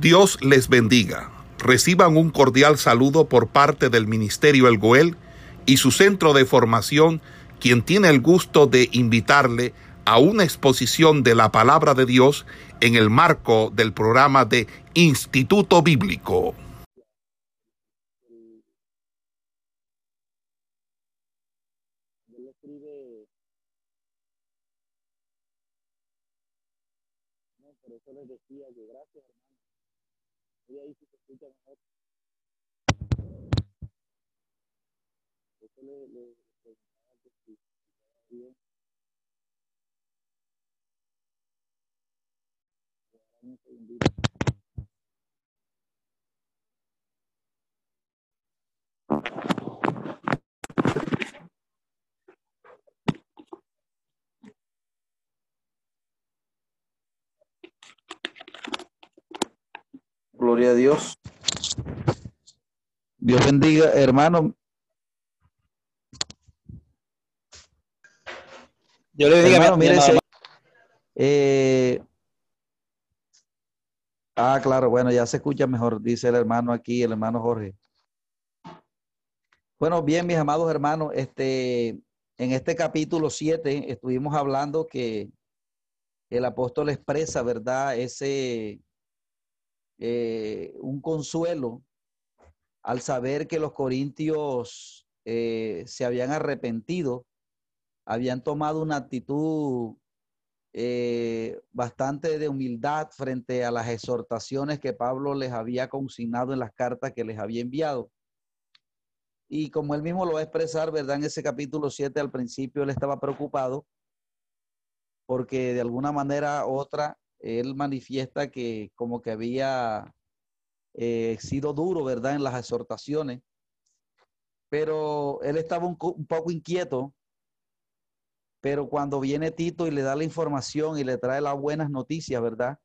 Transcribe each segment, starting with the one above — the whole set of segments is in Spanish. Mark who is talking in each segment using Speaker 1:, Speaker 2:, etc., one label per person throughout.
Speaker 1: Dios les bendiga. Reciban un cordial saludo por parte del Ministerio El Goel y su centro de formación, quien tiene el gusto de invitarle a una exposición de la palabra de Dios en el marco del programa de Instituto Bíblico.
Speaker 2: Y ahí si se escucha mejor. Eso le, le que si bien. Gloria a Dios. Dios bendiga, hermano.
Speaker 3: Yo le bendiga,
Speaker 2: hermano, mire, eh, ah, claro, bueno, ya se escucha mejor, dice el hermano aquí, el hermano Jorge. Bueno, bien, mis amados hermanos, este, en este capítulo 7 estuvimos hablando que el apóstol expresa, ¿verdad? Ese, eh, un consuelo al saber que los corintios eh, se habían arrepentido, habían tomado una actitud eh, bastante de humildad frente a las exhortaciones que Pablo les había consignado en las cartas que les había enviado. Y como él mismo lo va a expresar, ¿verdad? En ese capítulo 7 al principio él estaba preocupado porque de alguna manera u otra él manifiesta que como que había eh, sido duro, ¿verdad?, en las exhortaciones, pero él estaba un, poco inquieto, pero cuando viene Tito y le da la información y le trae las buenas noticias, ¿verdad?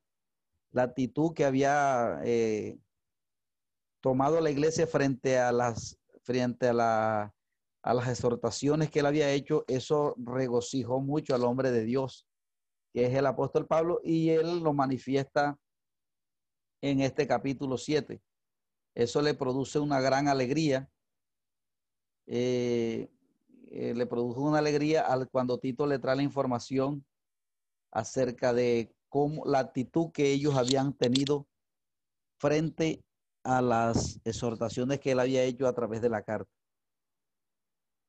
Speaker 2: La actitud que había eh, tomado la iglesia frente a las, frente a, a las exhortaciones que él había hecho, eso regocijó mucho al hombre de Dios que es el apóstol Pablo, y él lo manifiesta en este capítulo 7. Eso le produce una gran alegría. Eh, eh, le produjo una alegría al, cuando Tito le trae la información acerca de cómo la actitud que ellos habían tenido frente a las exhortaciones que él había hecho a través de la carta.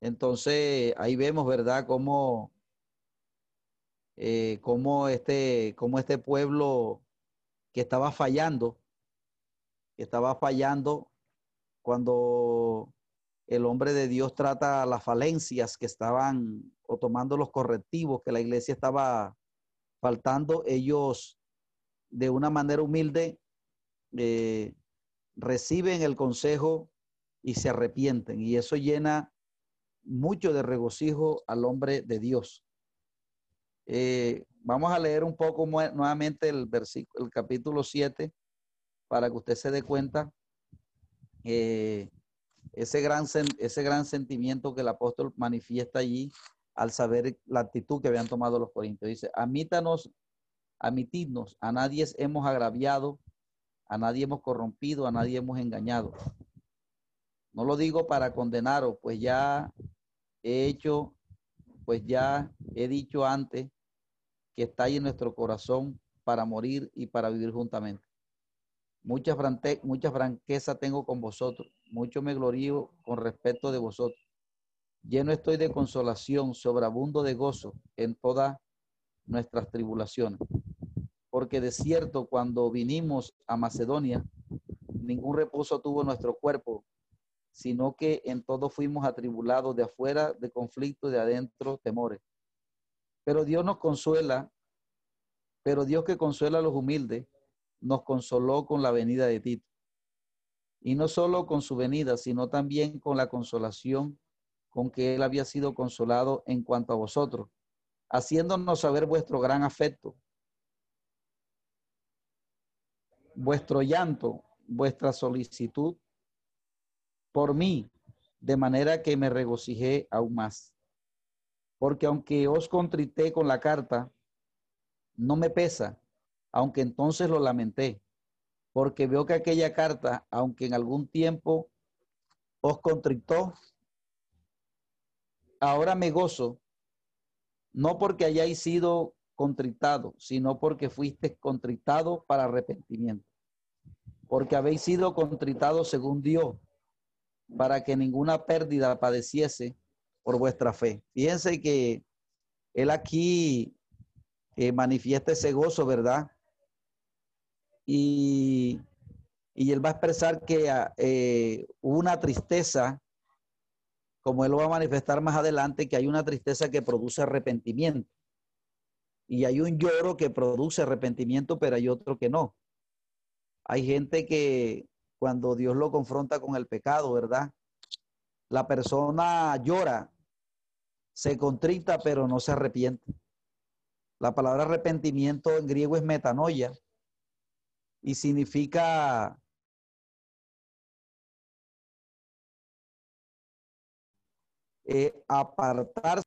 Speaker 2: Entonces, ahí vemos, ¿verdad?, cómo eh, cómo, este, cómo este pueblo que estaba fallando, que estaba fallando cuando el hombre de Dios trata las falencias que estaban o tomando los correctivos que la iglesia estaba faltando, ellos de una manera humilde eh, reciben el consejo y se arrepienten. Y eso llena mucho de regocijo al hombre de Dios. Eh, vamos a leer un poco nuevamente el versículo, el capítulo 7, para que usted se dé cuenta eh, ese, gran, ese gran sentimiento que el apóstol manifiesta allí al saber la actitud que habían tomado los corintios. Dice, amítanos, amitidnos, a nadie hemos agraviado, a nadie hemos corrompido, a nadie hemos engañado. No lo digo para condenaros, pues ya he hecho pues ya he dicho antes que está en nuestro corazón para morir y para vivir juntamente. Mucha, mucha franqueza tengo con vosotros, mucho me glorío con respecto de vosotros. Lleno estoy de consolación, sobreabundo de gozo en todas nuestras tribulaciones. Porque de cierto, cuando vinimos a Macedonia, ningún reposo tuvo nuestro cuerpo, sino que en todo fuimos atribulados de afuera de conflicto, de adentro temores. Pero Dios nos consuela, pero Dios que consuela a los humildes, nos consoló con la venida de Tito. Y no solo con su venida, sino también con la consolación con que él había sido consolado en cuanto a vosotros, haciéndonos saber vuestro gran afecto, vuestro llanto, vuestra solicitud por mí, de manera que me regocijé aún más. Porque aunque os contrité con la carta, no me pesa, aunque entonces lo lamenté. porque veo que aquella carta, aunque en algún tiempo os contrictó, ahora me gozo, no porque hayáis sido contrictado, sino porque fuiste contrictado para arrepentimiento. Porque habéis sido contritados según Dios, para que ninguna pérdida padeciese por vuestra fe. Fíjense que él aquí eh, manifiesta ese gozo, ¿verdad? Y, él va a expresar que ah, eh, una tristeza, como él lo va a manifestar más adelante, que hay una tristeza que produce arrepentimiento. Y hay un lloro que produce arrepentimiento, pero hay otro que no. Hay gente que cuando Dios lo confronta con el pecado, ¿verdad? La persona llora, se contrita, pero no se arrepiente. La palabra arrepentimiento en griego es metanoia y significa eh, apartarse.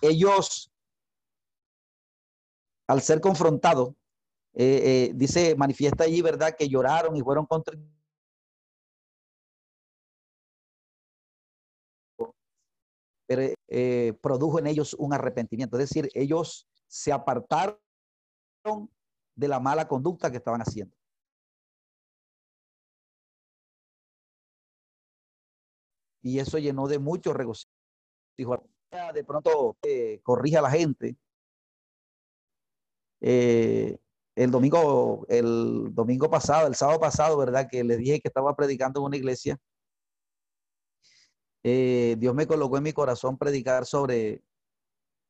Speaker 2: Ellos, al ser confrontados, eh, dice, manifiesta allí, ¿verdad?, que lloraron y fueron contra pero eh, produjo en ellos un arrepentimiento. Es decir, ellos se apartaron de la mala conducta que estaban haciendo. Y eso llenó de mucho regocijo. De pronto eh, corrija a la gente. Eh, el domingo, el domingo pasado, el sábado pasado, ¿verdad? Que les dije que estaba predicando en una iglesia eh, Dios me colocó en mi corazón predicar sobre,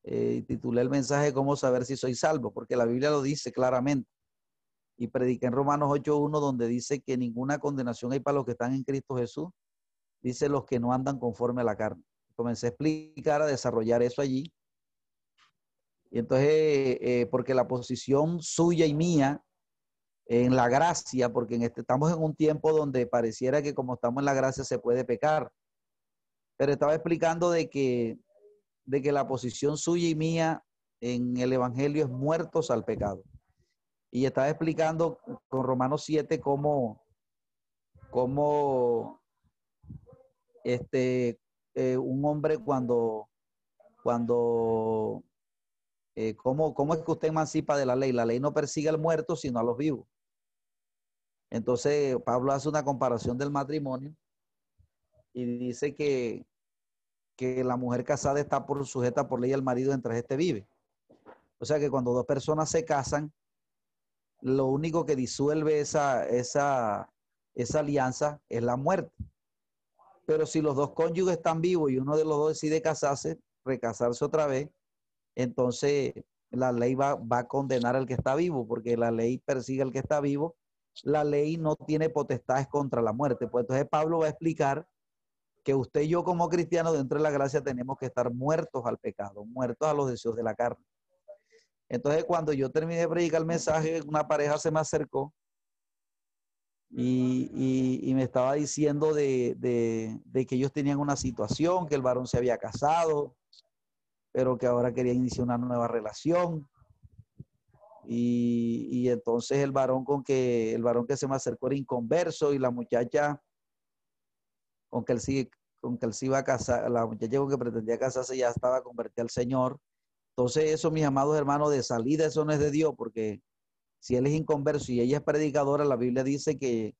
Speaker 2: eh, titulé el mensaje Cómo saber si soy salvo, porque la Biblia lo dice claramente. Y prediqué en Romanos 8.1 donde dice que ninguna condenación hay para los que están en Cristo Jesús. Dice los que no andan conforme a la carne. Comencé a explicar, a desarrollar eso allí. Y entonces, eh, porque la posición suya y mía en la gracia, porque en este, estamos en un tiempo donde pareciera que como estamos en la gracia se puede pecar pero estaba explicando de que, de que la posición suya y mía en el Evangelio es muertos al pecado. Y estaba explicando con Romanos 7 cómo, cómo este, eh, un hombre cuando, cuando eh, ¿cómo, ¿cómo, es que usted emancipa de la ley? La ley no persigue al muerto, sino a los vivos. Entonces, Pablo hace una comparación del matrimonio y dice que, que la mujer casada está sujeta por ley al marido mientras este vive. O sea que cuando dos personas se casan, lo único que disuelve esa, esa, esa alianza es la muerte. Pero si los dos cónyuges están vivos y uno de los dos decide casarse, recasarse otra vez, entonces la ley va, va a condenar al que está vivo, porque la ley persigue al que está vivo. La ley no tiene potestades contra la muerte. Pues entonces Pablo va a explicar que usted y yo como cristianos dentro de la gracia tenemos que estar muertos al pecado, muertos a los deseos de la carne. Entonces cuando yo terminé de predicar el mensaje, una pareja se me acercó y, me estaba diciendo de, que ellos tenían una situación, que el varón se había casado, pero que ahora quería iniciar una nueva relación. Y, y, entonces el varón con que el varón que se me acercó era inconverso y la muchacha con que él sí, con que él sí iba a casar, la muchacha con que pretendía casarse ya estaba convertida al Señor. Entonces eso, mis amados hermanos, de salida eso no es de Dios, porque si él es inconverso y ella es predicadora, la Biblia dice que,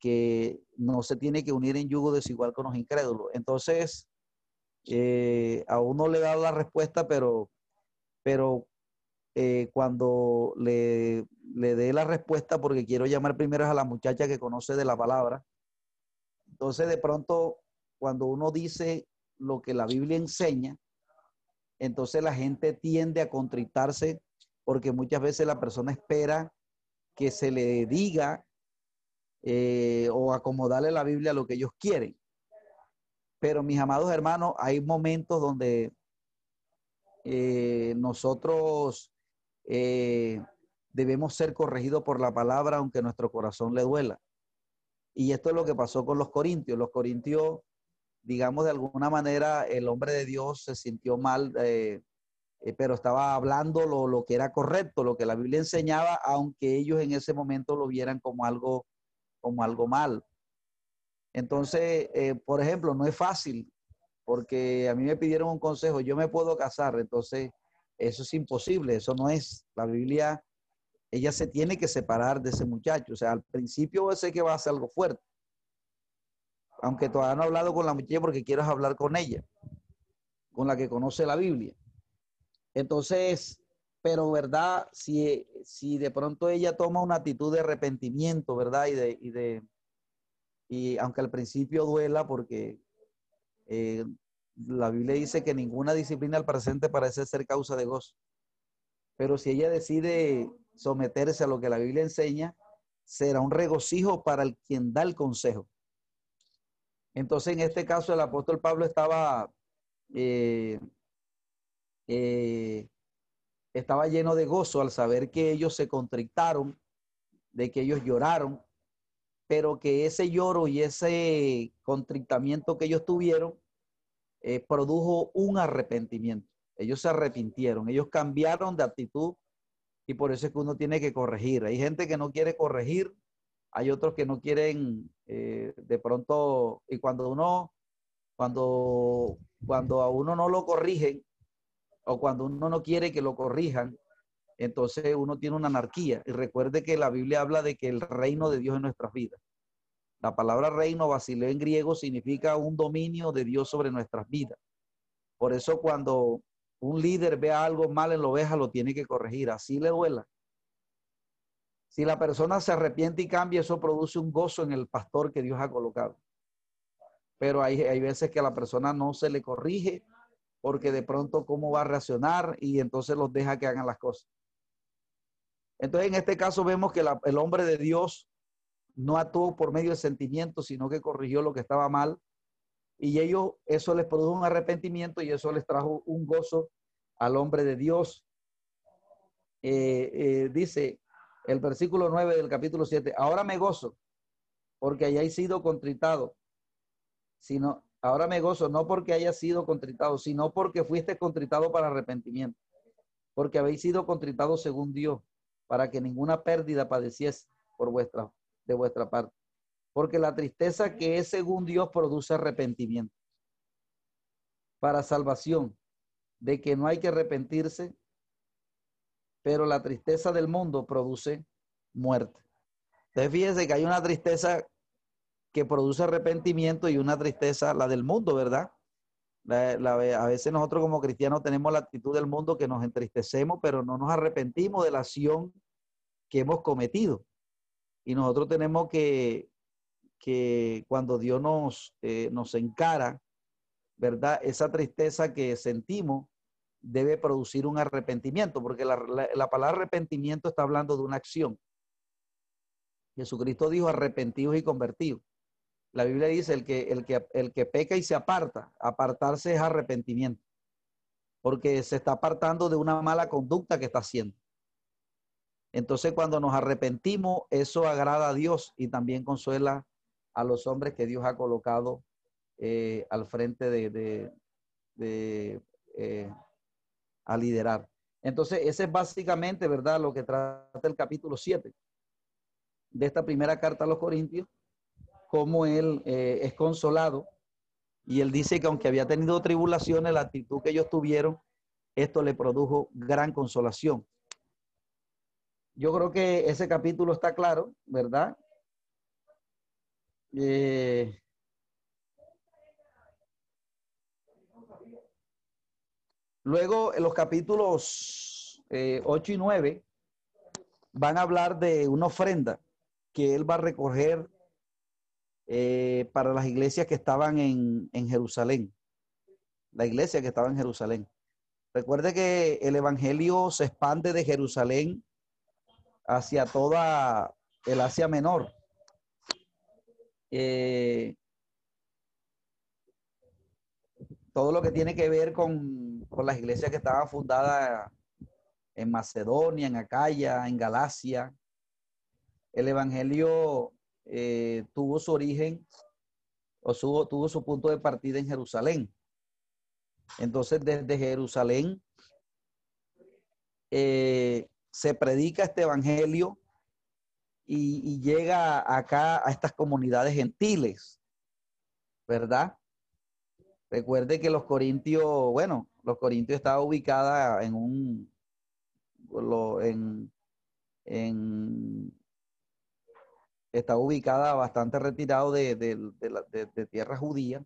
Speaker 2: que no se tiene que unir en yugo desigual con los incrédulos. Entonces, eh, a uno le da la respuesta, pero, pero eh, cuando le, dé la respuesta, porque quiero llamar primero a la muchacha que conoce de la palabra, entonces, de pronto, cuando uno dice lo que la Biblia enseña, entonces la gente tiende a contritarse porque muchas veces la persona espera que se le diga eh, o acomodarle la Biblia a lo que ellos quieren. Pero mis amados hermanos, hay momentos donde eh, nosotros eh, debemos ser corregidos por la palabra aunque nuestro corazón le duela. Y esto es lo que pasó con los corintios. Los corintios, digamos, de alguna manera, el hombre de Dios se sintió mal, eh, pero estaba hablando lo, lo, que era correcto, lo que la Biblia enseñaba, aunque ellos en ese momento lo vieran como algo, como algo mal. Entonces, eh, por ejemplo, no es fácil, porque a mí me pidieron un consejo, yo me puedo casar, entonces eso es imposible, eso no es. La Biblia, ella se tiene que separar de ese muchacho, o sea, al principio sé que va a ser algo fuerte, aunque todavía no he hablado con la muchacha porque quiero hablar con ella, con la que conoce la Biblia. Entonces, pero verdad, si, si de pronto ella toma una actitud de arrepentimiento, ¿verdad? Y de y aunque al principio duela, porque eh, la Biblia dice que ninguna disciplina al presente parece ser causa de gozo. Pero si ella decide someterse a lo que la Biblia enseña, será un regocijo para el quien da el consejo. Entonces, en este caso, el apóstol Pablo estaba eh, eh, estaba lleno de gozo al saber que ellos se contrictaron, de que ellos lloraron, pero que ese lloro y ese contrictamiento que ellos tuvieron eh, produjo un arrepentimiento. Ellos se arrepintieron, ellos cambiaron de actitud y por eso es que uno tiene que corregir. Hay gente que no quiere corregir, hay otros que no quieren eh, de pronto, y cuando uno, cuando, cuando a uno no lo corrigen, o cuando uno no quiere que lo corrijan, entonces uno tiene una anarquía. Y recuerde que la Biblia habla de que el reino de Dios en nuestras vidas. La palabra reino, basileo en griego, significa un dominio de Dios sobre nuestras vidas. Por eso cuando un líder ve algo mal en la oveja, lo tiene que corregir, así le duela. Si la persona se arrepiente y cambia, eso produce un gozo en el pastor que Dios ha colocado. Pero hay, hay veces que la persona no se le corrige porque de pronto cómo va a reaccionar y entonces los deja que hagan las cosas. Entonces, en este caso vemos que el hombre de Dios no actuó por medio de sentimientos, sino que corrigió lo que estaba mal. Y ellos, eso les produjo un arrepentimiento y eso les trajo un gozo al hombre de Dios. Eh, eh, dice el versículo 9 del capítulo 7, ahora me gozo porque hayáis sido contritado, sino Ahora me gozo no porque haya sido contritado, sino porque fuiste contritado para arrepentimiento, porque habéis sido contritados según Dios, para que ninguna pérdida padeciese por vuestra, de vuestra parte. Porque la tristeza que es según Dios produce arrepentimiento para salvación, de que no hay que arrepentirse, pero la tristeza del mundo produce muerte. Entonces fíjense que hay una tristeza que produce arrepentimiento y una tristeza, la del mundo, ¿verdad? A veces nosotros como cristianos tenemos la actitud del mundo que nos entristecemos, pero no nos arrepentimos de la acción que hemos cometido. Y nosotros tenemos que, que cuando Dios nos, eh, nos encara, ¿verdad? Esa tristeza que sentimos debe producir un arrepentimiento, porque la, la palabra arrepentimiento está hablando de una acción. Jesucristo dijo arrepentidos y convertidos. La Biblia dice, el que, el, que, el que peca y se aparta, apartarse es arrepentimiento, porque se está apartando de una mala conducta que está haciendo. Entonces, cuando nos arrepentimos, eso agrada a Dios y también consuela a los hombres que Dios ha colocado eh, al frente de, de, eh, a liderar. Entonces, ese es básicamente, ¿verdad?, lo que trata el capítulo 7 de esta primera carta a los Corintios cómo él eh, es consolado. Y él dice que aunque había tenido tribulaciones, la actitud que ellos tuvieron, esto le produjo gran consolación. Yo creo que ese capítulo está claro, ¿verdad? Eh, luego, en los capítulos 8 eh, y 9 van a hablar de una ofrenda que él va a recoger eh, para las iglesias que estaban en, en Jerusalén. La iglesia que estaba en Jerusalén. Recuerde que el Evangelio se expande de Jerusalén hacia toda el Asia Menor. Eh, todo lo que tiene que ver con, con, las iglesias que estaban fundadas en Macedonia, en Acaya, en Galacia. El Evangelio eh, tuvo su origen o su, tuvo su punto de partida en Jerusalén. Entonces, desde Jerusalén, eh, se predica este evangelio y, llega acá a estas comunidades gentiles, ¿verdad? Recuerde que los corintios, bueno, los corintios estaba ubicada en un, en, en está ubicada bastante retirado de, de, tierra judía,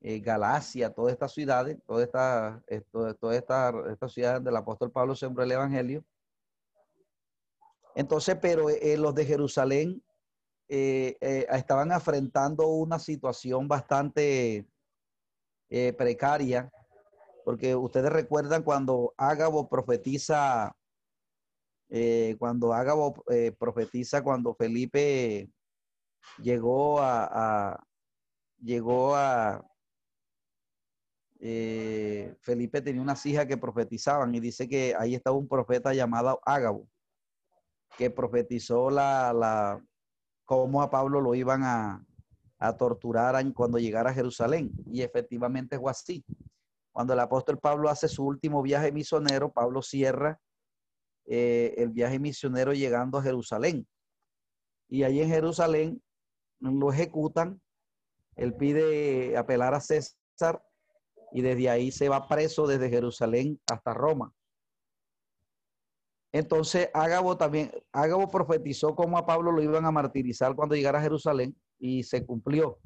Speaker 2: eh, Galacia, todas estas ciudades, todas estas, todas estas, estas ciudades del apóstol Pablo sembró el evangelio. Entonces, pero eh, los de Jerusalén eh, estaban enfrentando una situación bastante precaria, porque ustedes recuerdan cuando Ágabo profetiza eh, cuando Ágabo eh, profetiza, cuando Felipe llegó a, llegó a, eh, Felipe tenía unas hijas que profetizaban y dice que ahí estaba un profeta llamado Ágabo, que profetizó la, la cómo a Pablo lo iban a, a torturar cuando llegara a Jerusalén. Y efectivamente fue así. Cuando el apóstol Pablo hace su último viaje misionero, Pablo cierra eh, el viaje misionero llegando a Jerusalén. Y allí en Jerusalén lo ejecutan. Él pide apelar a César y desde ahí se va preso desde Jerusalén hasta Roma. Entonces Ágabo también, Ágabo profetizó cómo a Pablo lo iban a martirizar cuando llegara a Jerusalén y se cumplió.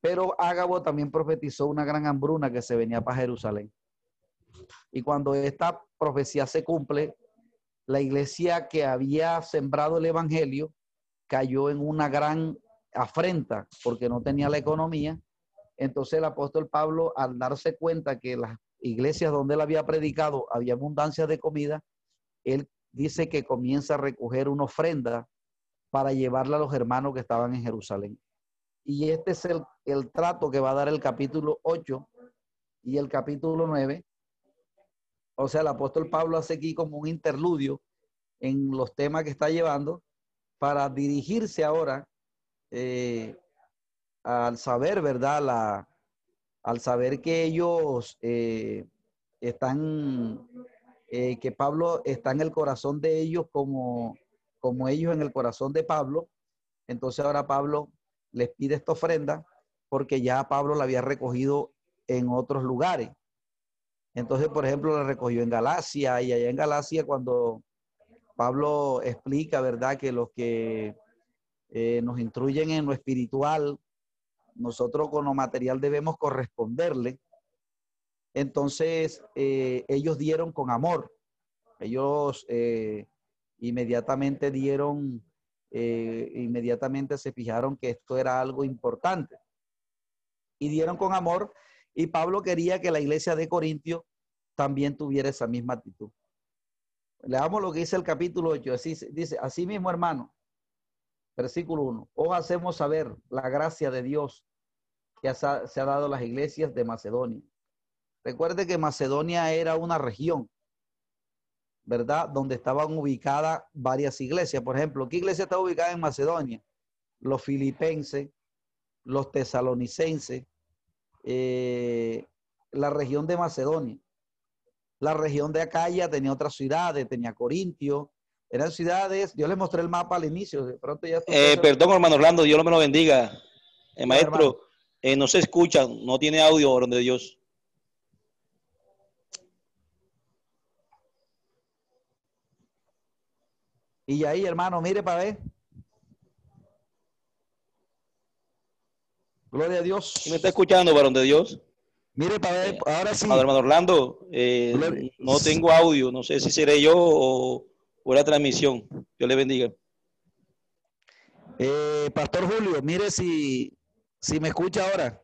Speaker 2: Pero Ágabo también profetizó una gran hambruna que se venía para Jerusalén. Y cuando esta profecía se cumple, la iglesia que había sembrado el evangelio cayó en una gran afrenta porque no tenía la economía. Entonces el apóstol Pablo, al darse cuenta que las iglesias donde él había predicado había abundancia de comida, él dice que comienza a recoger una ofrenda para llevarla a los hermanos que estaban en Jerusalén. Y este es el, trato que va a dar el capítulo 8 y el capítulo 9, o sea, el apóstol Pablo hace aquí como un interludio en los temas que está llevando para dirigirse ahora eh, al saber, ¿verdad? La, al saber que ellos eh, están, eh, que Pablo está en el corazón de ellos como, como ellos en el corazón de Pablo. Entonces ahora Pablo les pide esta ofrenda porque ya Pablo la había recogido en otros lugares. Entonces, por ejemplo, la recogió en Galacia y allá en Galacia cuando Pablo explica, ¿verdad?, que los que eh, nos instruyen en lo espiritual, nosotros con lo material debemos corresponderle. Entonces, eh, ellos dieron con amor. Ellos eh, inmediatamente dieron, inmediatamente se fijaron que esto era algo importante. Y dieron con amor y Pablo quería que la iglesia de Corintio también tuviera esa misma actitud. Leamos lo que dice el capítulo 8. Así, dice, así mismo, hermano, versículo 1. Os hacemos saber la gracia de Dios que se ha dado a las iglesias de Macedonia. Recuerde que Macedonia era una región, ¿verdad? Donde estaban ubicadas varias iglesias. Por ejemplo, ¿qué iglesia está ubicada en Macedonia? Los filipenses, los tesalonicenses, eh, la región de Macedonia. La región de Acaya tenía otras ciudades, tenía Corintio, eran ciudades, yo les mostré el mapa al inicio, de pronto ya...
Speaker 3: Eh, perdón, hermano Orlando, Dios me lo bendiga. Eh, maestro, no se escucha, no tiene audio, donde Dios.
Speaker 2: Y ahí, hermano, mire para ver. Gloria a Dios.
Speaker 3: ¿Me está escuchando, varón de Dios?
Speaker 2: Mire, para ver, ahora sí.
Speaker 3: hermano Orlando, eh, no tengo audio, no sé si seré yo o, la transmisión. Dios le bendiga.
Speaker 2: Eh, Pastor Julio, mire si, si me escucha ahora.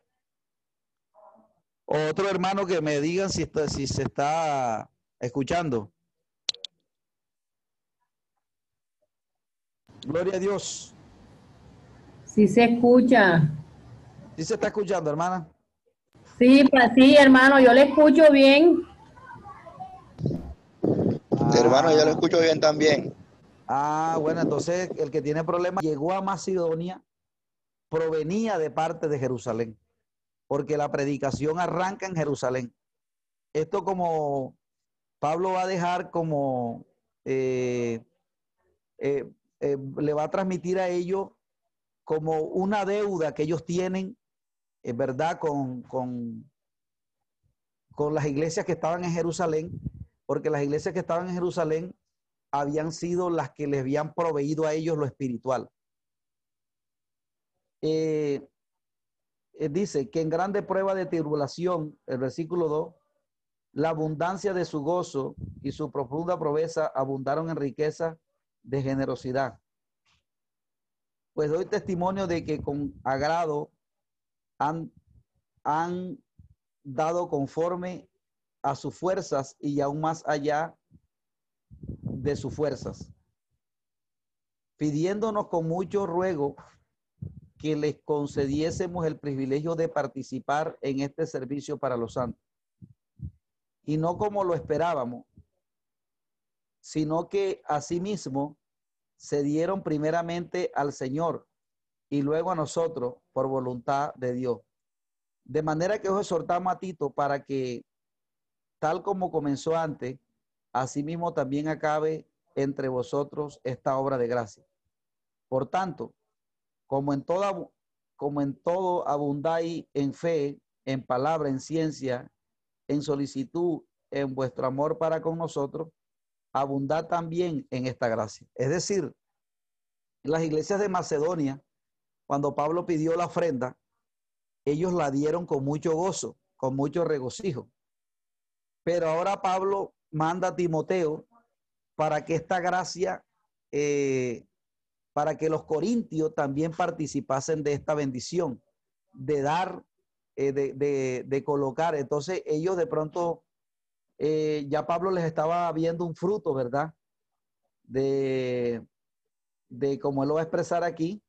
Speaker 2: Otro hermano que me digan si, está, si se está escuchando. Gloria a Dios.
Speaker 4: Sí se escucha.
Speaker 2: ¿Sí se está escuchando, hermana?
Speaker 4: Sí, pues sí, hermano, yo le escucho bien.
Speaker 3: hermano, yo lo escucho bien también.
Speaker 2: Ah, bueno, entonces el que tiene problemas llegó a Macedonia, provenía de parte de Jerusalén, porque la predicación arranca en Jerusalén. Esto como, Pablo va a dejar como, eh, eh, eh, le va a transmitir a ellos como una deuda que ellos tienen, es verdad, con, con, con las iglesias que estaban en Jerusalén, porque las iglesias que estaban en Jerusalén habían sido las que les habían proveído a ellos lo espiritual. Eh, eh, dice que en grande prueba de tribulación, el versículo 2, la abundancia de su gozo y su profunda proveza abundaron en riqueza de generosidad. Pues doy testimonio de que con agrado han, han dado conforme a sus fuerzas y aún más allá de sus fuerzas, pidiéndonos con mucho ruego que les concediésemos el privilegio de participar en este servicio para los santos. Y no como lo esperábamos, sino que asimismo se dieron primeramente al Señor y luego a nosotros por voluntad de Dios. De manera que os exhortamos a Tito para que, tal como comenzó antes, asimismo también acabe entre vosotros esta obra de gracia. Por tanto, como en toda como en todo abundáis en fe, en palabra, en ciencia, en solicitud, en vuestro amor para con nosotros, abundad también en esta gracia. Es decir, las iglesias de Macedonia, cuando Pablo pidió la ofrenda, ellos la dieron con mucho gozo, con mucho regocijo. Pero ahora Pablo manda a Timoteo para que esta gracia eh, para que los corintios también participasen de esta bendición, de dar, eh, de, colocar. Entonces ellos de pronto, eh, ya Pablo les estaba viendo un fruto, ¿verdad? De, de como él lo va a expresar aquí,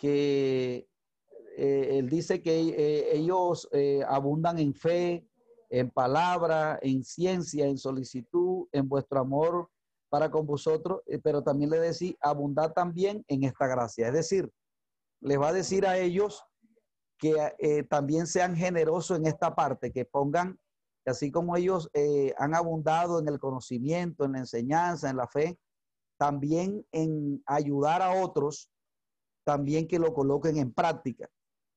Speaker 2: que eh, él dice que ellos abundan en fe, en palabra, en ciencia, en solicitud, en vuestro amor para con vosotros, eh, pero también le decía, abundad también en esta gracia. Es decir, les va a decir a ellos que eh, también sean generosos en esta parte, que pongan, así como ellos eh, han abundado en el conocimiento, en la enseñanza, en la fe, también en ayudar a otros, también que lo coloquen en práctica.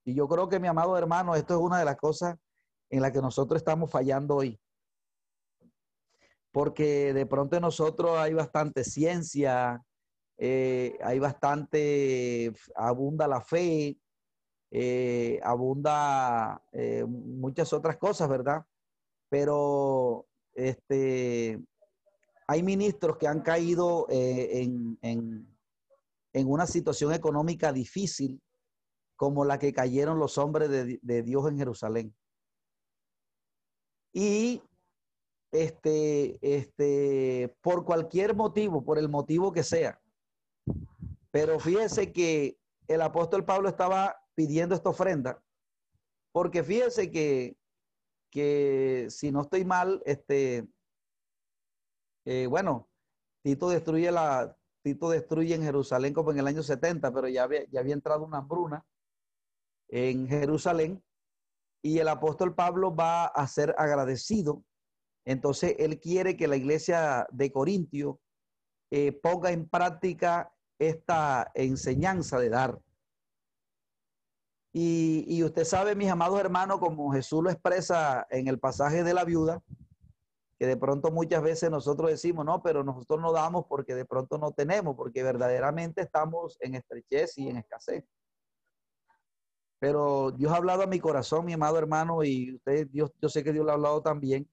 Speaker 2: Y yo creo que, mi amado hermano, esto es una de las cosas en las que nosotros estamos fallando hoy porque de pronto nosotros hay bastante ciencia, eh, hay bastante, abunda la fe, eh, abunda eh, muchas otras cosas, ¿verdad? Pero este, hay ministros que han caído en, una situación económica difícil como la que cayeron los hombres de, de Dios en Jerusalén. Y este, este, por cualquier motivo, por el motivo que sea. Pero fíjese que el apóstol Pablo estaba pidiendo esta ofrenda, porque fíjese que, que si no estoy mal, este, eh, bueno, Tito destruye la, Tito destruye en Jerusalén como en el año 70, pero ya había, ya entrado una hambruna en Jerusalén y el apóstol Pablo va a ser agradecido entonces, él quiere que la iglesia de Corintio eh, ponga en práctica esta enseñanza de dar. Y, y, usted sabe, mis amados hermanos, como Jesús lo expresa en el pasaje de la viuda, que de pronto muchas veces nosotros decimos, no, pero nosotros no damos porque de pronto no tenemos, porque verdaderamente estamos en estrechez y en escasez. Pero Dios ha hablado a mi corazón, mi amado hermano, y usted, Dios, yo sé que Dios lo ha hablado también,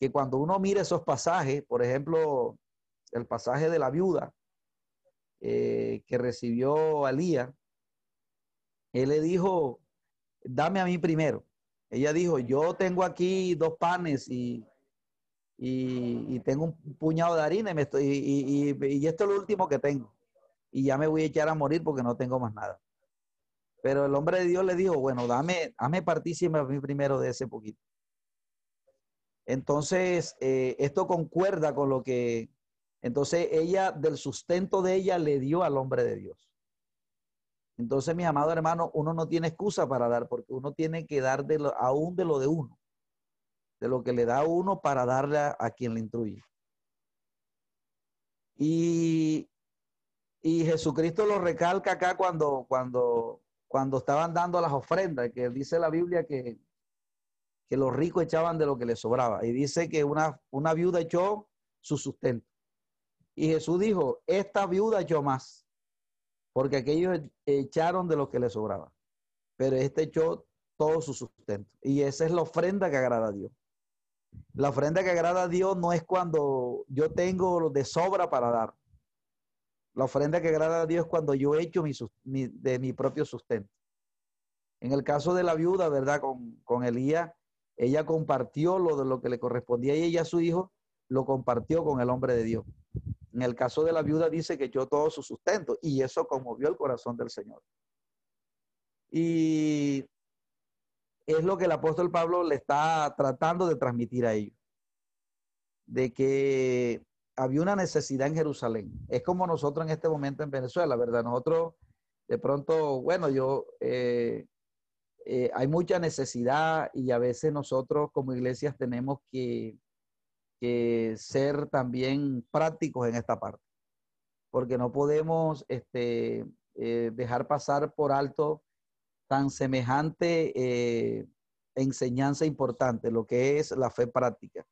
Speaker 2: que cuando uno mire esos pasajes, por ejemplo, el pasaje de la viuda eh, que recibió a Lía, él le dijo, dame a mí primero. Ella dijo, yo tengo aquí dos panes y, y, tengo un puñado de harina y, me estoy, y, esto es lo último que tengo. Y ya me voy a echar a morir porque no tengo más nada. Pero el hombre de Dios le dijo, bueno, dame, dame partícime a mí primero de ese poquito. Entonces, eh, esto concuerda con lo que, entonces ella, del sustento de ella, le dio al hombre de Dios. Entonces, mi amado hermano, uno no tiene excusa para dar, porque uno tiene que dar de lo, aún de lo de uno. De lo que le da uno para darle a, quien le instruye. Y, y, Jesucristo lo recalca acá cuando, cuando, cuando estaban dando las ofrendas, que dice la Biblia que, que los ricos echaban de lo que les sobraba. Y dice que una, una viuda echó su sustento. Y Jesús dijo, esta viuda echó más, porque aquellos echaron de lo que les sobraba. Pero este echó todo su sustento. Y esa es la ofrenda que agrada a Dios. La ofrenda que agrada a Dios no es cuando yo tengo de sobra para dar. La ofrenda que agrada a Dios es cuando yo echo de mi propio sustento. En el caso de la viuda, ¿verdad? Con, con Elías, ella compartió lo de lo que le correspondía y ella a su hijo lo compartió con el hombre de Dios. En el caso de la viuda dice que echó todo su sustento y eso conmovió el corazón del Señor. Y es lo que el apóstol Pablo le está tratando de transmitir a ellos, de que había una necesidad en Jerusalén. Es como nosotros en este momento en Venezuela, ¿verdad? Nosotros de pronto, bueno, yo, eh, eh, hay mucha necesidad y a veces nosotros como iglesias tenemos que, ser también prácticos en esta parte, porque no podemos este, eh, dejar pasar por alto tan semejante eh, enseñanza importante, lo que es la fe práctica.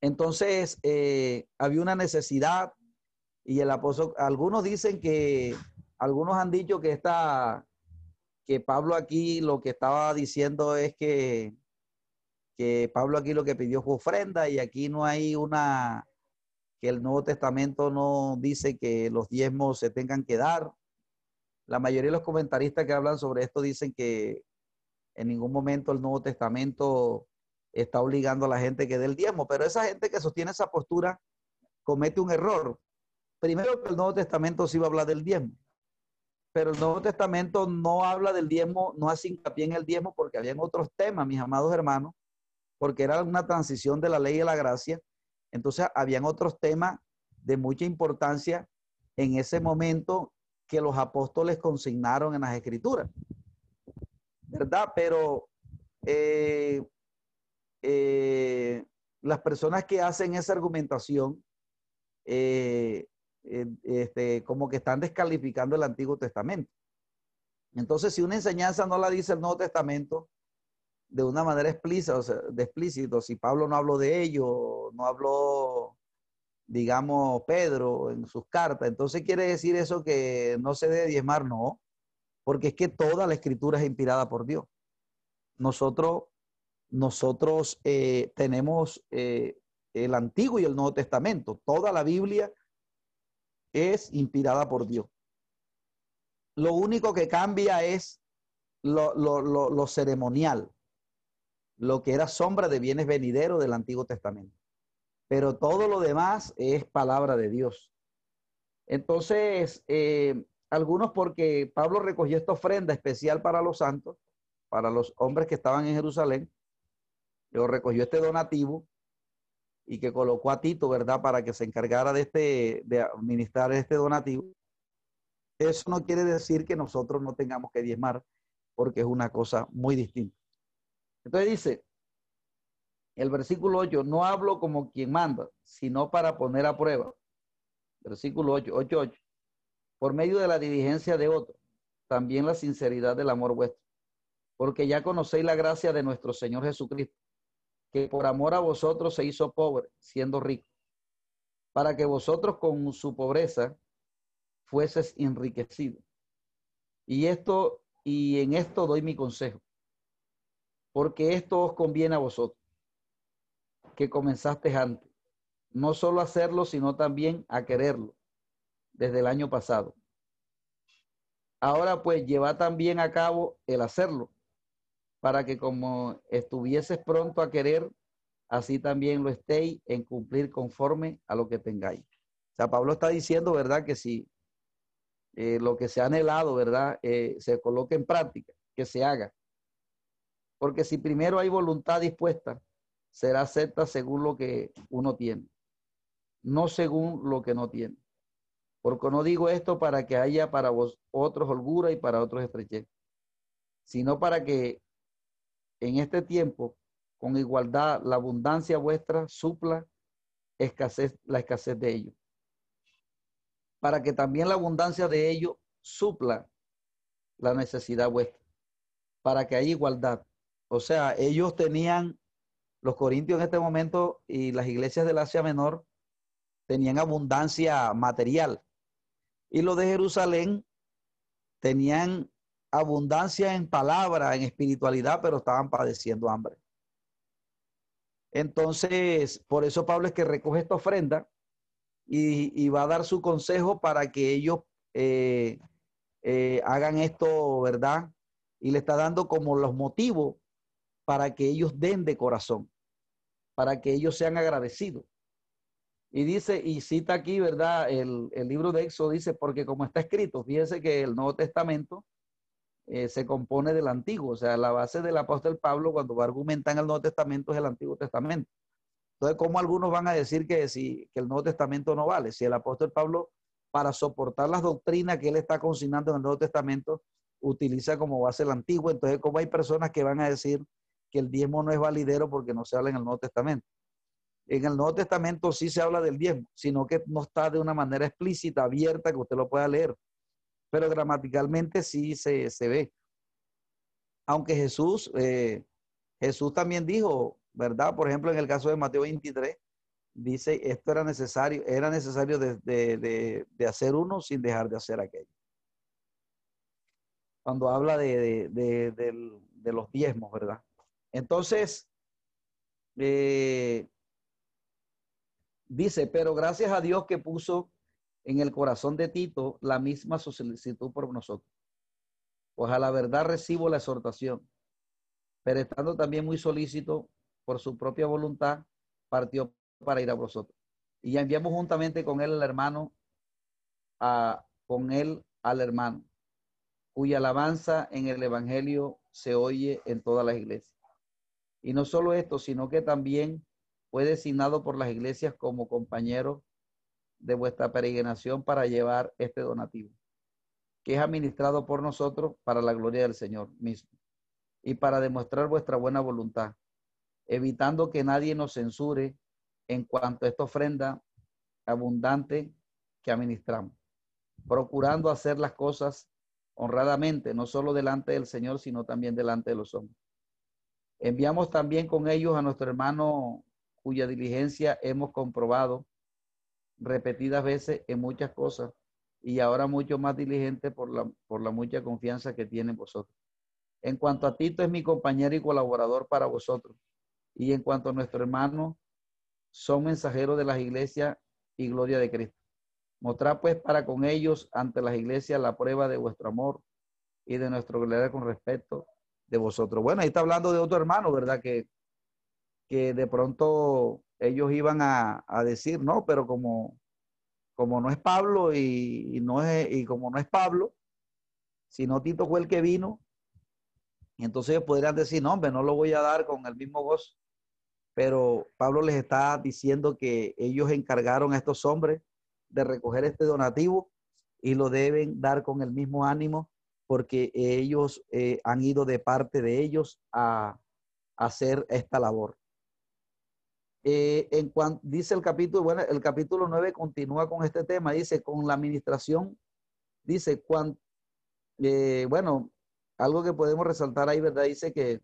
Speaker 2: Entonces, eh, había una necesidad y el apóstol, algunos dicen que, algunos han dicho que esta, que Pablo aquí lo que estaba diciendo es que, que Pablo aquí lo que pidió fue ofrenda y aquí no hay una, que el Nuevo Testamento no dice que los diezmos se tengan que dar. La mayoría de los comentaristas que hablan sobre esto dicen que en ningún momento el Nuevo Testamento está obligando a la gente que dé el diezmo, pero esa gente que sostiene esa postura comete un error. Primero que el Nuevo Testamento sí va a hablar del diezmo, pero el Nuevo Testamento no habla del diezmo, no hace hincapié en el diezmo porque habían otros temas, mis amados hermanos, porque era una transición de la ley a la gracia. Entonces, habían otros temas de mucha importancia en ese momento que los apóstoles consignaron en las escrituras. ¿Verdad? Pero eh, eh, las personas que hacen esa argumentación, eh, este, como que están descalificando el Antiguo Testamento. Entonces, si una enseñanza no la dice el Nuevo Testamento de una manera explícita, o sea, de explícito, si Pablo no habló de ello, no habló digamos, Pedro en sus cartas. Entonces quiere decir eso que no se debe diezmar, no, porque es que toda la escritura es inspirada por Dios. Nosotros, nosotros eh, tenemos eh, el Antiguo y el Nuevo Testamento. Toda la Biblia es inspirada por Dios. Lo único que cambia es lo, lo ceremonial, lo que era sombra de bienes venideros del Antiguo Testamento pero todo lo demás es palabra de Dios. Entonces, eh, algunos porque Pablo recogió esta ofrenda especial para los santos, para los hombres que estaban en Jerusalén, lo recogió este donativo y que colocó a Tito, ¿verdad?, para que se encargara de, este, de administrar este donativo. Eso no quiere decir que nosotros no tengamos que diezmar, porque es una cosa muy distinta. Entonces dice, el versículo 8, no hablo como quien manda, sino para poner a prueba. Versículo 8, 8, 8. Por medio de la diligencia de otro, también la sinceridad del amor vuestro. Porque ya conocéis la gracia de nuestro Señor Jesucristo, que por amor a vosotros se hizo pobre, siendo rico, para que vosotros con su pobreza fueses enriquecidos. Y esto, y en esto doy mi consejo, porque esto os conviene a vosotros que comenzaste antes. No solo hacerlo, sino también a quererlo desde el año pasado. Ahora pues lleva también a cabo el hacerlo, para que como estuvieses pronto a querer, así también lo estéis en cumplir conforme a lo que tengáis. O sea, Pablo está diciendo, ¿verdad? Que si eh, lo que se ha anhelado, ¿verdad? Eh, se coloque en práctica, que se haga. Porque si primero hay voluntad dispuesta, será acepta según lo que uno tiene, no según lo que no tiene. Porque no digo esto para que haya para vos otros holgura y para otros estrechez, sino para que en este tiempo con igualdad la abundancia vuestra supla escasez, la escasez de ellos. Para que también la abundancia de ellos supla la necesidad vuestra. Para que haya igualdad. O sea, ellos tenían, los corintios en este momento y las iglesias del Asia Menor tenían abundancia material. Y los de Jerusalén tenían abundancia en palabra, en espiritualidad, pero estaban padeciendo hambre. Entonces, por eso Pablo es que recoge esta ofrenda y, va a dar su consejo para que ellos eh, eh, hagan esto, ¿verdad? Y le está dando como los motivos para que ellos den de corazón, para que ellos sean agradecidos. Y dice, y cita aquí, ¿verdad? El, el libro de Éxodo dice, porque como está escrito, fíjese que el Nuevo Testamento eh, se compone del Antiguo. O sea, la base del apóstol Pablo cuando va a argumentar en el Nuevo Testamento es el Antiguo Testamento. Entonces, ¿cómo algunos van a decir que, si, que el Nuevo Testamento no vale? Si el apóstol Pablo, para soportar las doctrinas que él está consignando en el Nuevo Testamento, utiliza como base el Antiguo, entonces, ¿cómo hay personas que van a decir que el diezmo no es validero porque no se habla en el Nuevo Testamento? En el Nuevo Testamento sí se habla del diezmo, sino que no está de una manera explícita, abierta, que usted lo pueda leer pero gramaticalmente sí se, ve. Aunque Jesús, eh, Jesús también dijo, ¿verdad? Por ejemplo, en el caso de Mateo 23, dice, esto era necesario, era necesario de, hacer uno sin dejar de hacer aquello. Cuando habla de, los diezmos, ¿verdad? Entonces, eh, dice, pero gracias a Dios que puso en el corazón de Tito la misma solicitud por nosotros. Pues a la verdad recibo la exhortación, pero estando también muy solícito por su propia voluntad, partió para ir a vosotros. Y ya enviamos juntamente con él al hermano, a, con él al hermano, cuya alabanza en el Evangelio se oye en todas las iglesias. Y no solo esto, sino que también fue designado por las iglesias como compañero de vuestra peregrinación para llevar este donativo, que es administrado por nosotros para la gloria del Señor mismo y para demostrar vuestra buena voluntad, evitando que nadie nos censure en cuanto a esta ofrenda abundante que administramos, procurando hacer las cosas honradamente, no solo delante del Señor, sino también delante de los hombres. Enviamos también con ellos a nuestro hermano cuya diligencia hemos comprobado repetidas veces en muchas cosas y ahora mucho más diligente por la, por la mucha confianza que tiene en vosotros. En cuanto a Tito es mi compañero y colaborador para vosotros. Y en cuanto a nuestro hermano, son mensajeros de las iglesias y gloria de Cristo. Mostrad pues para con ellos ante las iglesias la prueba de vuestro amor y de nuestro gloria con respecto vosotros. Bueno, ahí está hablando de otro hermano, ¿verdad? Que, que de pronto ellos iban a, decir, no, pero como, como no es Pablo y, no es, y como no es Pablo, sino Tito fue el que vino, entonces podrían decir, no, hombre, no lo voy a dar con el mismo gozo. Pero Pablo les está diciendo que ellos encargaron a estos hombres de recoger este donativo y lo deben dar con el mismo ánimo porque ellos eh, han ido de parte de ellos a hacer esta labor. Eh, en cuanto dice el capítulo, bueno, el capítulo 9 continúa con este tema, dice, con la administración, dice, cuando, eh, bueno, algo que podemos resaltar ahí, ¿verdad? Dice que,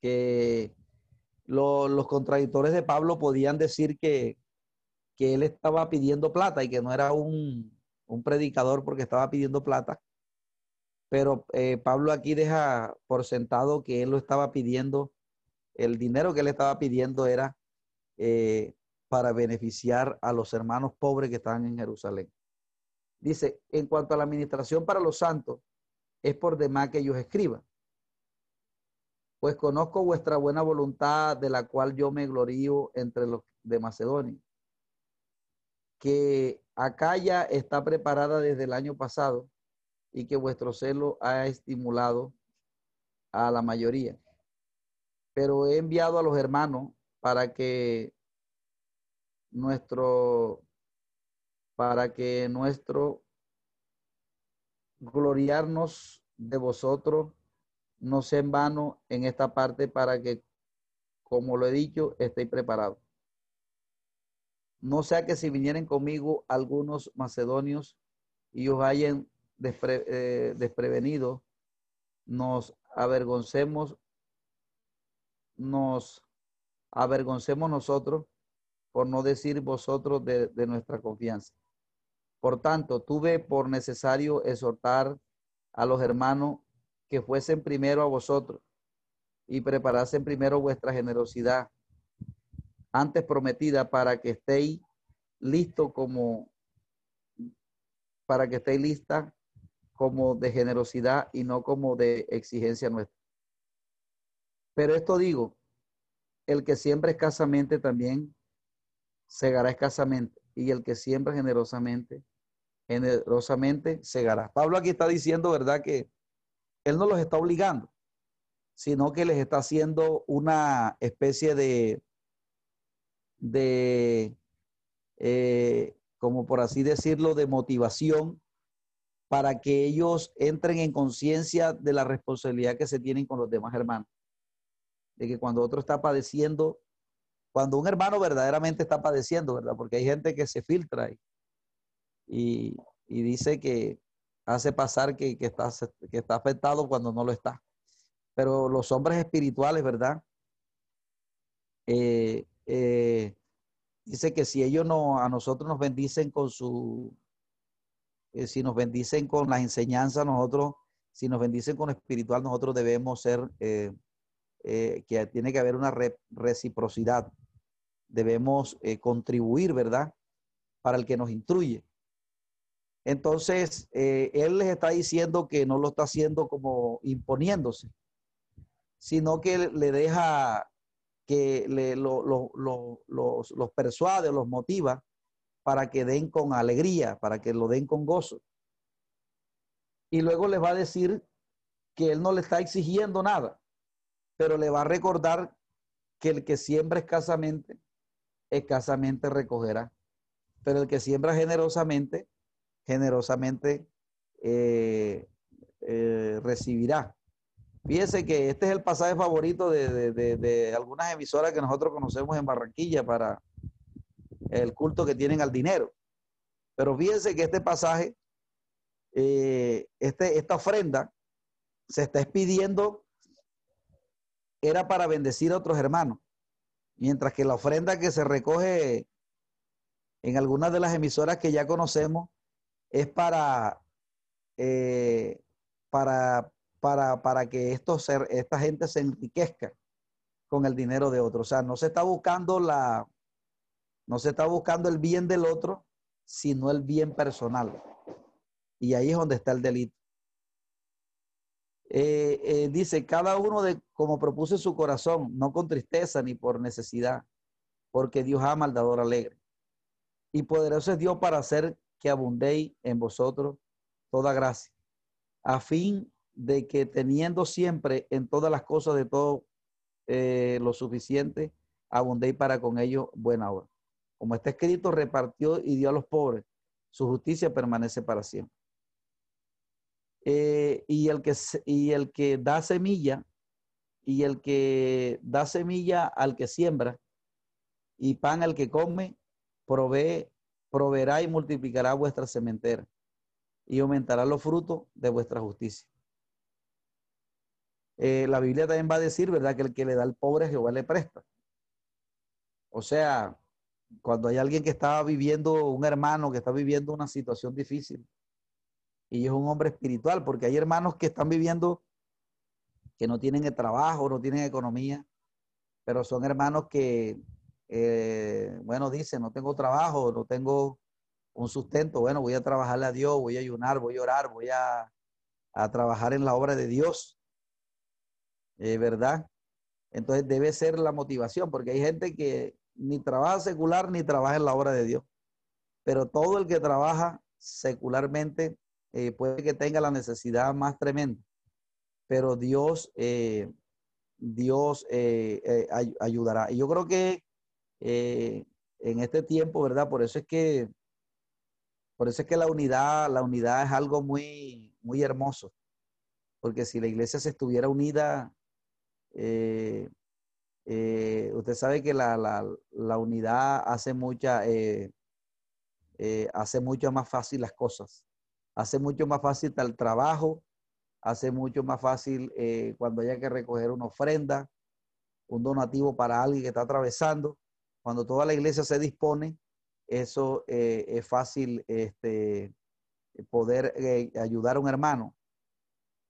Speaker 2: que los contradictores de Pablo podían decir que, que él estaba pidiendo plata y que no era un, un predicador porque estaba pidiendo plata. Pero eh, Pablo aquí deja por sentado que él lo estaba pidiendo el dinero que le estaba pidiendo era eh, para beneficiar a los hermanos pobres que están en Jerusalén. Dice, en cuanto a la administración para los santos, es por demás que ellos escriban. Pues conozco vuestra buena voluntad, de la cual yo me glorío entre los de Macedonia, que acá ya está preparada desde el año pasado y que vuestro celo ha estimulado a la mayoría pero he enviado a los hermanos para que nuestro, para que nuestro gloriarnos de vosotros no sea en vano en esta parte para que como lo he dicho, estéis preparados. No sea que si vinieran conmigo algunos macedonios y os hayan eh, desprevenido, nos avergoncemos, nos avergoncemos nosotros, por no decir vosotros de, de nuestra confianza. Por tanto, tuve por necesario exhortar a los hermanos que fuesen primero a vosotros y preparasen primero vuestra generosidad antes prometida para que estéis listo como para que estéis lista como de generosidad y no como de exigencia nuestra. Pero esto digo, el que siembra escasamente también segará escasamente, y el que siembra generosamente, generosamente segará. Pablo aquí está diciendo, ¿verdad? Que él no los está obligando, sino que les está haciendo una especie de, de eh, como por así decirlo, de motivación para que ellos entren en conciencia de la responsabilidad que se tienen con los demás hermanos. De que cuando otro está padeciendo, cuando un hermano verdaderamente está padeciendo, ¿verdad? Porque hay gente que se filtra y, y dice que hace pasar que, que, está, que está afectado cuando no lo está. Pero los hombres espirituales, ¿verdad? Eh, eh, dice que si ellos no, a nosotros nos bendicen con su, eh, si nos bendicen con las enseñanzas, nosotros, si nos bendicen con espiritual, nosotros debemos ser, que tiene que haber una reciprocidad debemos eh, contribuir, ¿verdad? Para el que nos instruye. Entonces, eh, él les está diciendo que no lo está haciendo como imponiéndose, sino que le deja que le, los, los persuade, los motiva para que den con alegría, para que lo den con gozo. Y luego les va a decir que él no le está exigiendo nada, pero le va a recordar que el que siembra escasamente escasamente recogerá. Pero el que siembra generosamente, generosamente eh, eh, recibirá. Fíjese que este es el pasaje favorito de, algunas emisoras que nosotros conocemos en Barranquilla para el culto que tienen al dinero. Pero fíjense que este pasaje, eh, este, esta ofrenda, se está expidiendo, era para bendecir a otros hermanos. Mientras que la ofrenda que se recoge en algunas de las emisoras que ya conocemos es para, eh, para, para, para, que estos, esta gente se enriquezca con el dinero de otro. O sea, no se está buscando la, no se está buscando el bien del otro, sino el bien personal. Y ahí es donde está el delito. Eh, eh, dice, cada uno de como propuse su corazón, no con tristeza ni por necesidad, porque Dios ama al dador alegre. Y poderoso es Dios para hacer que abundéis en vosotros toda gracia, a fin de que teniendo siempre en todas las cosas de todo eh, lo suficiente, abundéis para con ellos buena obra. Como está escrito, repartió y dio a los pobres. Su justicia permanece para siempre. Eh, y, el que, y el que da semilla, y el que da semilla al que siembra, y pan al que come, provee, proveerá y multiplicará vuestra sementera, y aumentará los frutos de vuestra justicia. Eh, la Biblia también va a decir, ¿verdad? Que el que le da al pobre, Jehová le presta. O sea, cuando hay alguien que está viviendo, un hermano que está viviendo una situación difícil, y es un hombre espiritual, porque hay hermanos que están viviendo que no tienen el trabajo, no tienen economía, pero son hermanos que, eh, bueno, dicen, no tengo trabajo, no tengo un sustento, bueno, voy a trabajarle a Dios, voy a ayunar, voy a orar, voy a, trabajar en la obra de Dios, eh, ¿verdad? Entonces debe ser la motivación, porque hay gente que ni trabaja secular ni trabaja en la obra de Dios, pero todo el que trabaja secularmente eh, puede que tenga la necesidad más tremenda, pero Dios, eh, Dios eh, ayudará. Y yo creo que en este tiempo, ¿verdad? Por eso es que, por eso es que la unidad, la unidad es algo muy, muy hermoso, porque si la iglesia se estuviera unida, Eh, usted sabe que la, la, unidad hace mucha, eh, eh, hace mucho más fácil las cosas, hace mucho más fácil el trabajo, hace mucho más fácil cuando haya que recoger una ofrenda, un donativo para alguien que está atravesando. Cuando toda la iglesia se dispone, eso es fácil este, poder ayudar a un hermano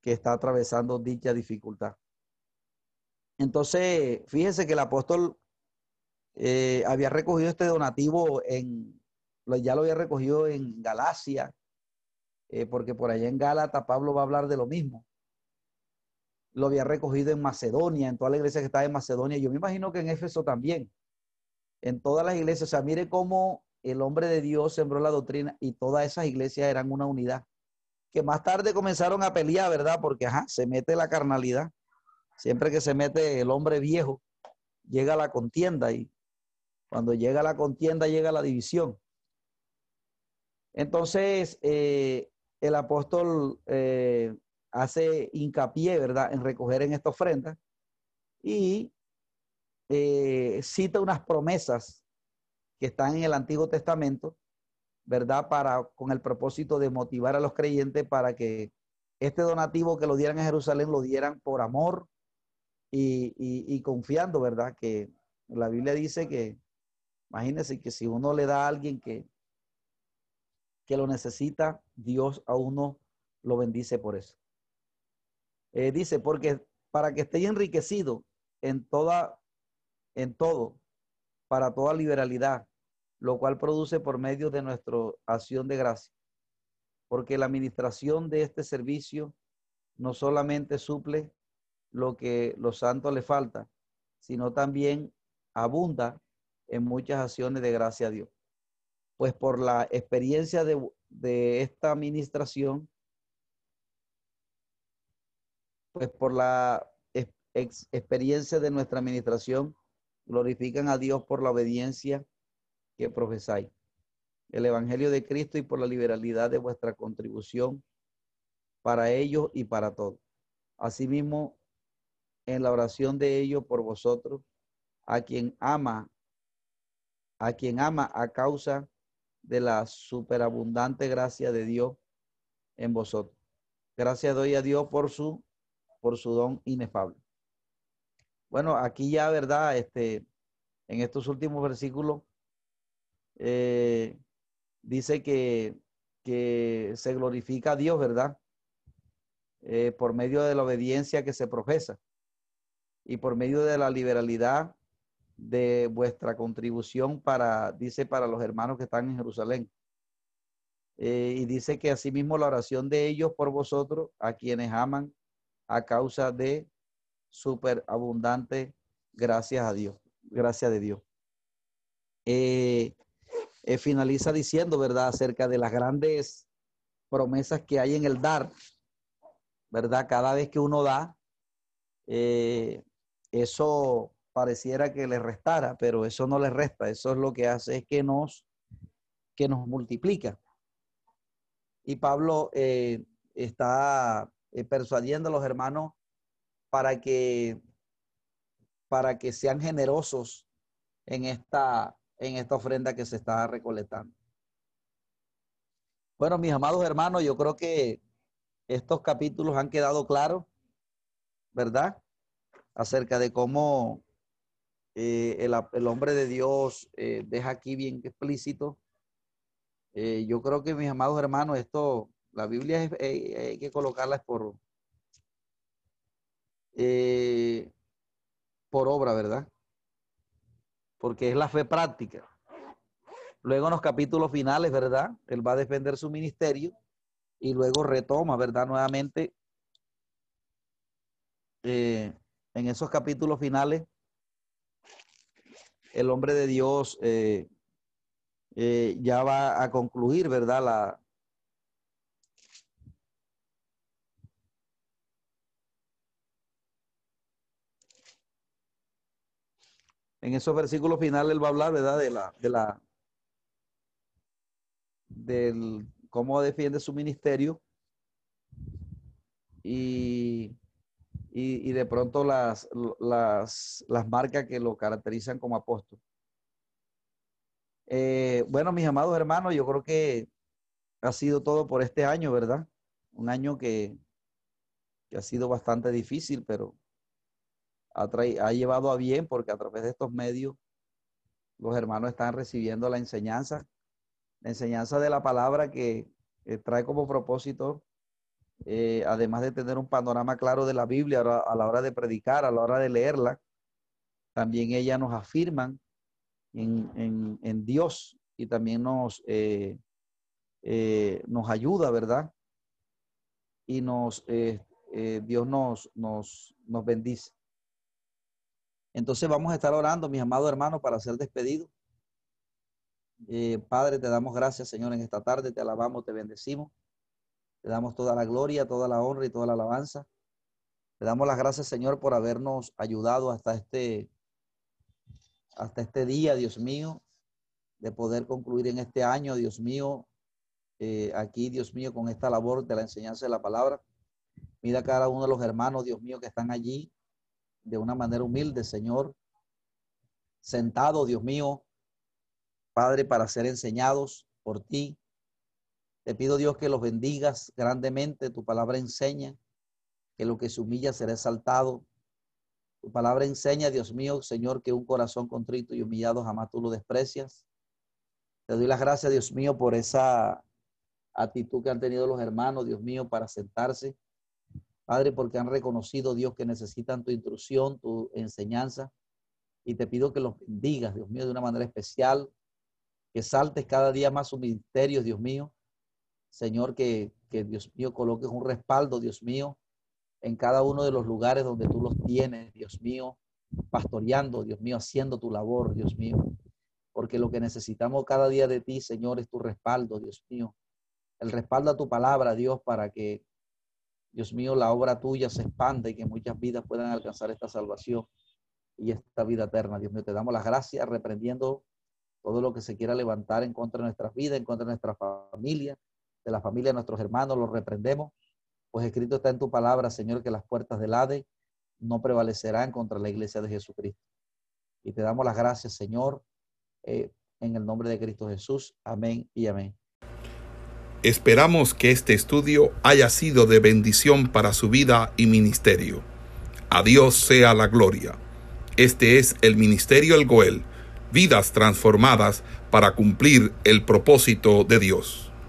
Speaker 2: que está atravesando dicha dificultad. Entonces, fíjese que el apóstol eh, había recogido este donativo en, ya lo había recogido en Galacia, eh, porque por allá en Gálata Pablo va a hablar de lo mismo. Lo había recogido en Macedonia, en toda la iglesia que estaba en Macedonia. Yo me imagino que en Éfeso también. En todas las iglesias. O sea, mire cómo el hombre de Dios sembró la doctrina y todas esas iglesias eran una unidad. Que más tarde comenzaron a pelear, ¿verdad? Porque, ajá, se mete la carnalidad. Siempre que se mete el hombre viejo, llega la contienda y cuando llega la contienda llega la división. Entonces, eh, el apóstol eh, hace hincapié, ¿verdad?, en recoger en esta ofrenda y eh, cita unas promesas que están en el Antiguo Testamento, ¿verdad?, para, con el propósito de motivar a los creyentes para que este donativo que lo dieran a Jerusalén lo dieran por amor y, confiando, ¿verdad? Que la Biblia dice que, imagínense que si uno le da a alguien que, que lo necesita, Dios a uno lo bendice por eso. Eh, dice, porque para que esté enriquecido en toda, en todo, para toda liberalidad, lo cual produce por medio de nuestra acción de gracia. Porque la administración de este servicio no solamente suple lo que los santos le falta, sino también abunda en muchas acciones de gracia a Dios. Pues por la experiencia de, esta administración, pues por la experiencia de nuestra administración, glorifican a Dios por la obediencia que profesáis. El Evangelio de Cristo y por la liberalidad de vuestra contribución para ellos y para todos. Asimismo, en la oración de ellos por vosotros, a quien ama, a quien ama a causa de la superabundante gracia de Dios en vosotros. Gracias doy a Dios por su, por su don inefable. Bueno, aquí ya, ¿verdad? Este, en estos últimos versículos, eh, dice que, que, se glorifica a Dios, ¿verdad? Eh, por medio de la obediencia que se profesa y por medio de la liberalidad de vuestra contribución para, dice, para los hermanos que están en Jerusalén. Eh, y dice que asimismo la oración de ellos por vosotros, a quienes aman a causa de superabundante gracias a Dios, gracias de Dios. Eh, eh, finaliza diciendo, ¿verdad?, acerca de las grandes promesas que hay en el dar, ¿verdad? Cada vez que uno da, eso pareciera que le restara, pero eso no le resta, eso es lo que hace es que nos, que nos multiplica. Y Pablo eh, está eh, persuadiendo a los hermanos para que, para que sean generosos en esta, en esta ofrenda que se está recolectando. Bueno, mis amados hermanos, yo creo que estos capítulos han quedado claros, ¿verdad? Acerca de cómo eh, el, hombre de Dios eh, deja aquí bien explícito. Eh, yo creo que mis amados hermanos, esto, la Biblia hay que colocarla por, por obra, ¿verdad? Porque es la fe práctica. Luego en los capítulos finales, ¿verdad? Él va a defender su ministerio y luego retoma, ¿verdad? Nuevamente en esos capítulos finales, el hombre de Dios eh, eh, ya va a concluir, ¿verdad? La, en esos versículos finales él va a hablar, ¿verdad? De la, de la, del cómo defiende su ministerio y y, de pronto las, las, las, marcas que lo caracterizan como apóstol. Eh, bueno, mis amados hermanos, yo creo que ha sido todo por este año, ¿verdad? Un año que, que ha sido bastante difícil, pero ha, ha llevado a bien porque a través de estos medios los hermanos están recibiendo la enseñanza, la enseñanza de la palabra que trae como propósito eh, además de tener un panorama claro de la Biblia a la hora de predicar, a la hora de leerla, también ella nos afirman en, Dios y también nos, eh, eh, nos ayuda, ¿verdad? Y nos, Dios nos, nos, nos bendice. Entonces vamos a estar orando, mis amados hermanos, para ser despedidos. Padre, te damos gracias, Señor, en esta tarde, te alabamos, te bendecimos. Te damos toda la gloria, toda la honra y toda la alabanza. Te damos las gracias, Señor, por habernos ayudado hasta este, hasta este día, Dios mío, de poder concluir en este año, Dios mío, eh, aquí, Dios mío, con esta labor de la enseñanza de la palabra. Mira cada uno de los hermanos, Dios mío, que están allí de una manera humilde, Señor, sentado, Dios mío, Padre, para ser enseñados por ti, te pido Dios que los bendigas grandemente. Tu palabra enseña que lo que se humilla será exaltado. Tu palabra enseña, Dios mío, Señor, que un corazón contrito y humillado jamás tú lo desprecias. Te doy las gracias, Dios mío, por esa actitud que han tenido los hermanos, Dios mío, para sentarse. Padre, porque han reconocido, Dios, que necesitan tu instrucción, tu enseñanza. Y te pido que los bendigas, Dios mío, de una manera especial. Que saltes cada día más su ministerio, Dios mío Señor, que, Dios mío coloques un respaldo, Dios mío, en cada uno de los lugares donde tú los tienes, Dios mío, pastoreando, Dios mío, haciendo tu labor, Dios mío. Porque lo que necesitamos cada día de ti, Señor, es tu respaldo, Dios mío. El respaldo a tu palabra, Dios, para que, Dios mío, la obra tuya se expanda y que muchas vidas puedan alcanzar esta salvación y esta vida eterna. Dios mío, te damos las gracias reprendiendo todo lo que se quiera levantar en contra de nuestras vidas, en contra de nuestra familia, de la familia de nuestros hermanos, los reprendemos, pues escrito está en tu palabra, Señor, que las puertas del Hade no prevalecerán contra la iglesia de Jesucristo. Y te damos las gracias, Señor, eh, en el nombre de Cristo Jesús. Amén y amén.
Speaker 1: Esperamos que este estudio haya sido de bendición para su vida y ministerio. A Dios sea la gloria. Este es el Ministerio El Goel, vidas transformadas para cumplir el propósito de Dios.